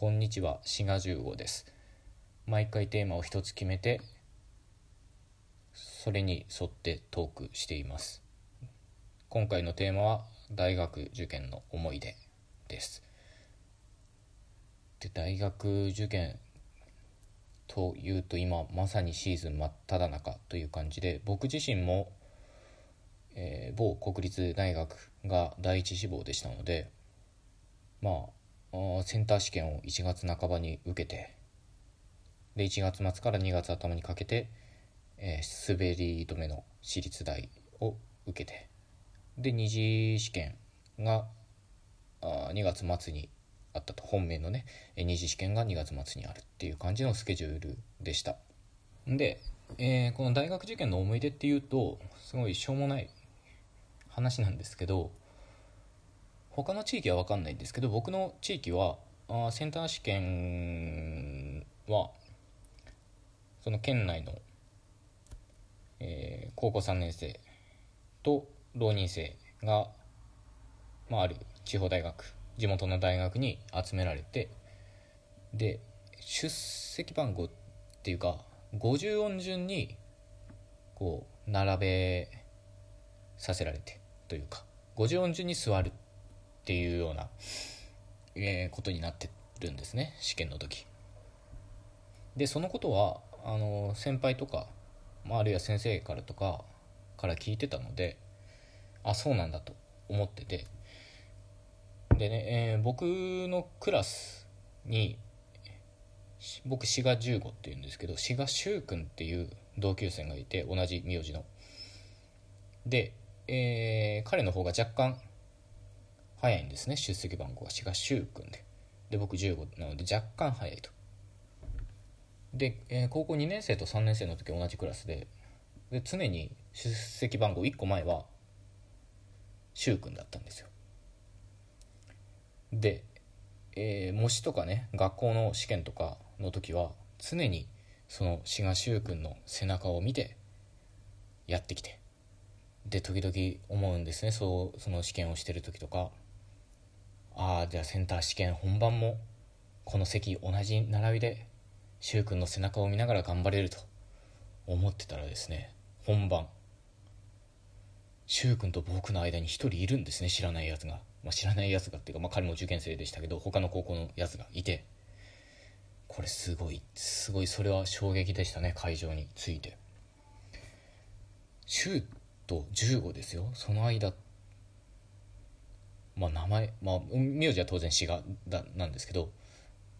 こんにちは、滋賀15です。毎回テーマを一つ決めて、それに沿ってトークしています。今回のテーマは大学受験の思い出です。で、大学受験というと今まさにシーズン真っ只中という感じで、僕自身も、えー某国立大学が第一志望でしたので、まあセンター試験を1月半ばに受けてで1月末から2月頭にかけて、えー滑り止めの私立大を受けてで二次試験があ2月末にあったと。本命のねえー二次試験が2月末にあるっていう感じのスケジュールでした。で、えーこの大学受験の思い出っていうとすごいしょうもない話なんですけど他の地域は分かんないんですけど僕の地域はあセンター試験はその県内の、えー高校3年生と浪人生が、まあ、ある地方大学地元の大学に集められてで出席番号っていうか50音順にこう並べさせられてというか50音順に座るっていうような、えーことになってるんですね試験の時。でそのことはあの先輩とか、まあ、あるいは先生からとかから聞いてたのであそうなんだと思ってて。でね、えー僕のクラスに僕志賀15っていうんですけど志賀柊君っていう同級生がいて同じ名字の。で、えー彼の方が若干早いんですね。出席番号が志賀柊君で。で僕15なので若干早いと。で、えー高校2年生と3年生の時同じクラスで。で常に出席番号1個前は柊君だったんですよ。で、えー模試とかね学校の試験とかの時は常にその志賀柊君の背中を見てやってきて。で時々思うんですね。そうその試験をしてる時とか。ああじゃあセンター試験本番もこの席同じ並びで柊君の背中を見ながら頑張れると思ってたらですね本番。柊君と僕の間に一人いるんですね知らないやつが、まあ、知らないやつがっていうか、まあ、彼も受験生でしたけど他の高校のやつがいて。これすごいすごいそれは衝撃でしたね会場について。柊と15ですよ。その間まあ名前まあ名字は当然志賀だなんですけど、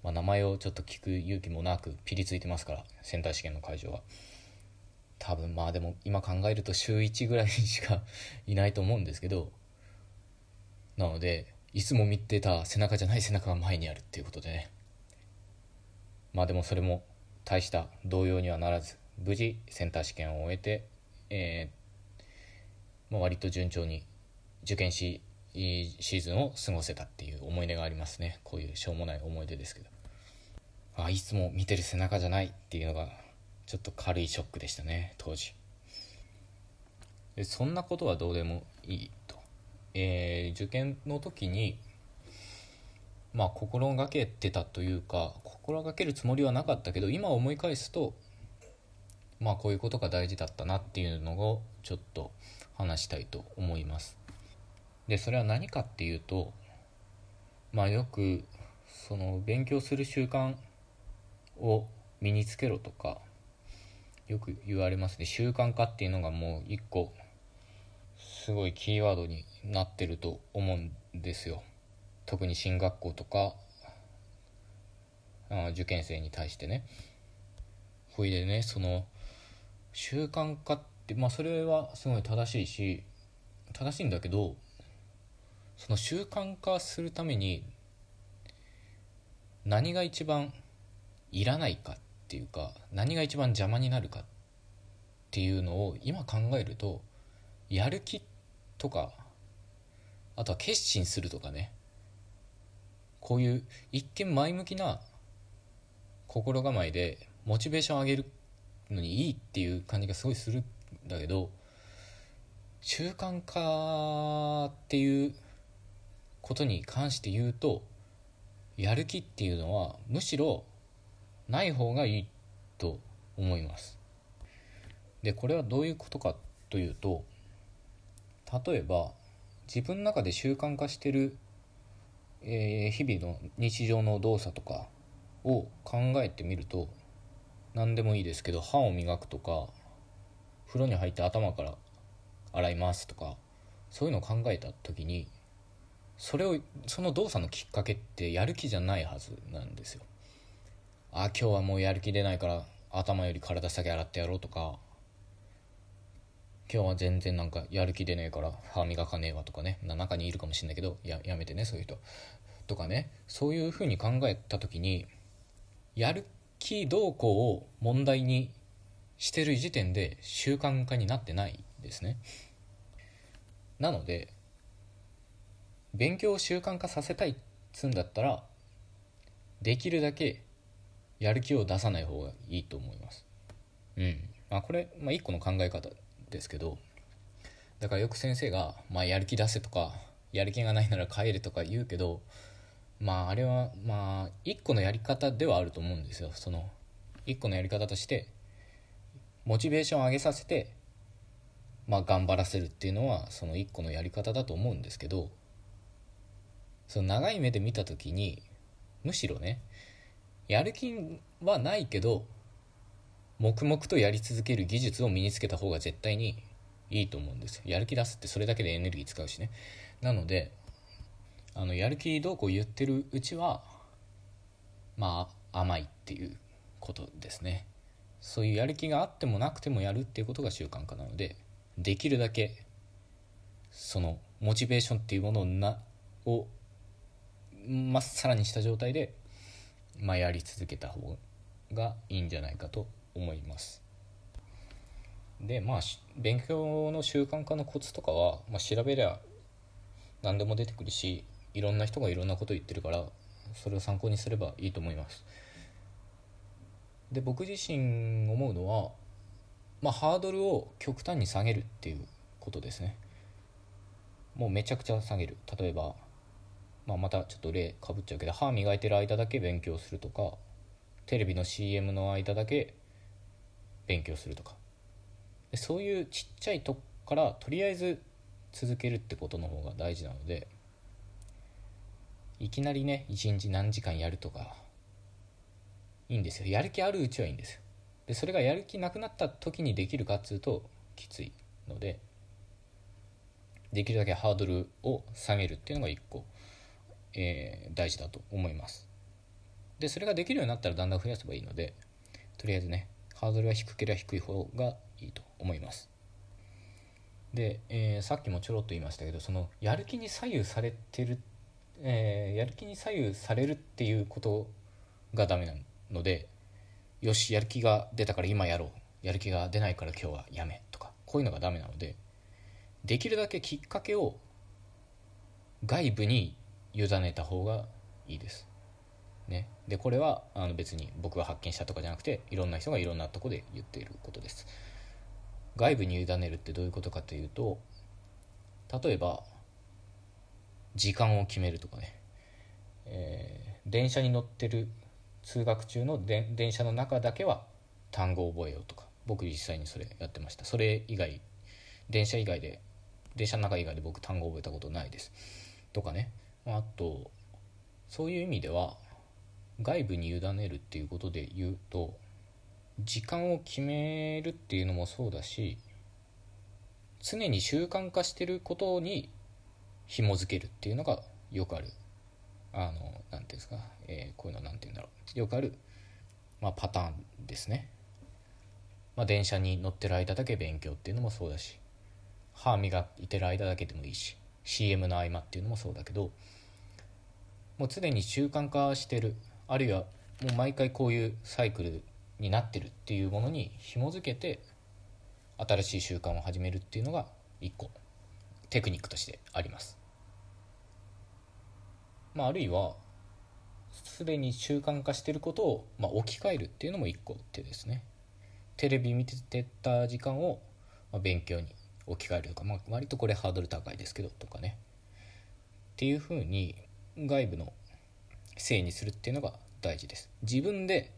まあ、名前をちょっと聞く勇気もなくピリついてますからセンター試験の会場は。多分まあでも今考えると週1ぐらいしかいないと思うんですけどなのでいつも見てた背中じゃない背中が前にあるっていうことでね。まあでもそれも大した動揺にはならず無事センター試験を終えて、えーまあ、割と順調に受験しいいシーズンを過ごせたっていう思い出がありますね。こういうしょうもない思い出ですけど。あいつも見てる背中じゃないっていうのがちょっと軽いショックでしたね当時。でそんなことはどうでもいいと、えー受験の時にまあ心がけてたというか心がけるつもりはなかったけど今思い返すとまあこういうことが大事だったなっていうのをちょっと話したいと思います。でそれは何かっていうとまあよくその勉強する習慣を身につけろとかよく言われますね。習慣化っていうのがもう一個すごいキーワードになってると思うんですよ。特に進学校とかあ受験生に対してね。ほいでねその習慣化ってまあそれはすごい正しいし正しいんだけどその習慣化するために何が一番いらないかっていうか何が一番邪魔になるかっていうのを今考えるとやる気とかあとは決心するとかね。こういう一見前向きな心構えでモチベーション上げるのにいいっていう感じがすごいするんだけど習慣化っていうことに関して言うとやる気っていうのはむしろない方がいいと思います。でこれはどういうことかというと例えば自分の中で習慣化してる、えー、日々の日常の動作とかを考えてみると何でもいいですけど歯を磨くとか風呂に入って頭から洗いますとかそういうのを考えた時にそれをその動作のきっかけってやる気じゃないはずなんですよ。あ今日はもうやる気出ないから頭より体先洗ってやろうとか。今日は全然なんかやる気出ねえから歯磨かねえわとかね。中にいるかもしんないけどややめてねそういう人。とかね。そういうふうに考えた時にやる気動向を問題にしてる時点で習慣化になってないですね。なので勉強を習慣化させたいっつんだったらできるだけやる気を出さない方がいいと思います。うん。まあこれ、まあ、一個の考え方ですけどだからよく先生が、まあ、やる気出せとかやる気がないなら帰れとか言うけどまああれはまあ一個のやり方ではあると思うんですよ。その一個のやり方としてモチベーションを上げさせてまあ頑張らせるっていうのはその一個のやり方だと思うんですけどその長い目で見た時にむしろねやる気はないけど黙々とやり続ける技術を身につけた方が絶対にいいと思うんですやる気出すってそれだけでエネルギー使うしね。なのであのやる気どうこう言ってるうちはまあ甘いっていうことですね。そういうやる気があってもなくてもやるっていうことが習慣化なのでできるだけそのモチベーションっていうものをなをまっさらにした状態で、まあ、やり続けた方がいいんじゃないかと思います。でまあ勉強の習慣化のコツとかは、まあ、調べりゃ何でも出てくるしいろんな人がいろんなこと言ってるからそれを参考にすればいいと思います。で僕自身思うのは、まあ、ハードルを極端に下げるっていうことですね。もうめちゃくちゃ下げる。例えば、まあ、またちょっと例かぶっちゃうけど歯磨いてる間だけ勉強するとかテレビの CM の間だけ勉強するとか。でそういうちっちゃいとこからとりあえず続けるってことの方が大事なのでいきなりね一日何時間やるとかいいんですよ。やる気あるうちはいいんですよ。でそれがやる気なくなった時にできるかっつうときついのでできるだけハードルを下げるっていうのが一個、えー、大事だと思います。でそれができるようになったらだんだん増やせばいいのでとりあえずねハードルは低ければ低い方がいいと思います。で、えー、さっきもちょろっと言いましたけどそのやる気に左右されてる、えー、やる気に左右されるっていうことがダメなのでよしやる気が出たから今やろう。やる気が出ないから今日はやめとかこういうのがダメなのでできるだけきっかけを外部に委ねた方がいいです。ね、でこれはあの別に僕が発見したとかじゃなくていろんな人がいろんなとこで言っていることです。外部に委ねるってどういうことかというと例えば時間を決めるとかね、えー、電車に乗ってる通学中の電車の中だけは単語を覚えようとか。僕実際にそれやってました。それ以外電車以外で電車の中以外で僕単語を覚えたことないです。とかね。あとそういう意味では外部に委ねるっていうことで言うと時間を決めるっていうのもそうだし常に習慣化してることに紐づけるっていうのがよくある。あの何て言うんですか、えー、こういうの何て言うんだろう。よくある、まあ、パターンですね、まあ、電車に乗ってる間だけ勉強っていうのもそうだし歯磨いてる間だけでもいいし。CM の合間っていうのもそうだけどもう常に習慣化してるあるいはもう毎回こういうサイクルになってるっていうものに紐づけて新しい習慣を始めるっていうのが一個テクニックとしてあります。まあ、あるいはすでに習慣化してることを、まあ、置き換えるっていうのも一個手ですね。テレビ見てた時間を、勉強に置き換えるとか、まあ、割とこれハードル高いですけどとかね。っていうふうに外部のせいにするっていうのが大事です。自分で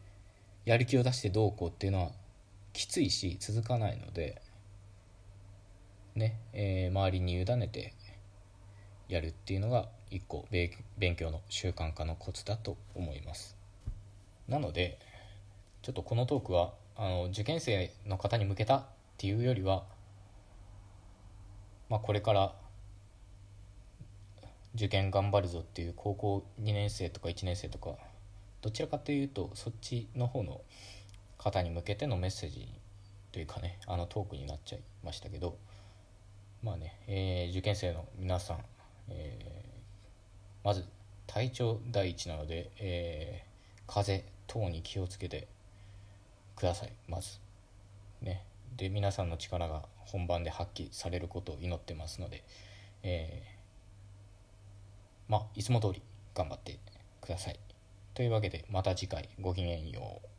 やる気を出してどうこうっていうのはきついし続かないのでね、えー、周りに委ねてやるっていうのが一個勉強の習慣化のコツだと思います。なのでちょっとこのトークはあの受験生の方に向けたっていうよりは、まあ、これから受験頑張るぞっていう高校2年生とか1年生とかどちらかというとそっちの方の方に向けてのメッセージというかねあのトークになっちゃいましたけどまあね、えー、受験生の皆さん、えー、まず体調第一なので、えー、風邪等に気をつけてください。まずね。で皆さんの力が本番で発揮されることを祈ってますので、えー、まあいつも通り頑張ってください。というわけでまた次回ごきげんよう。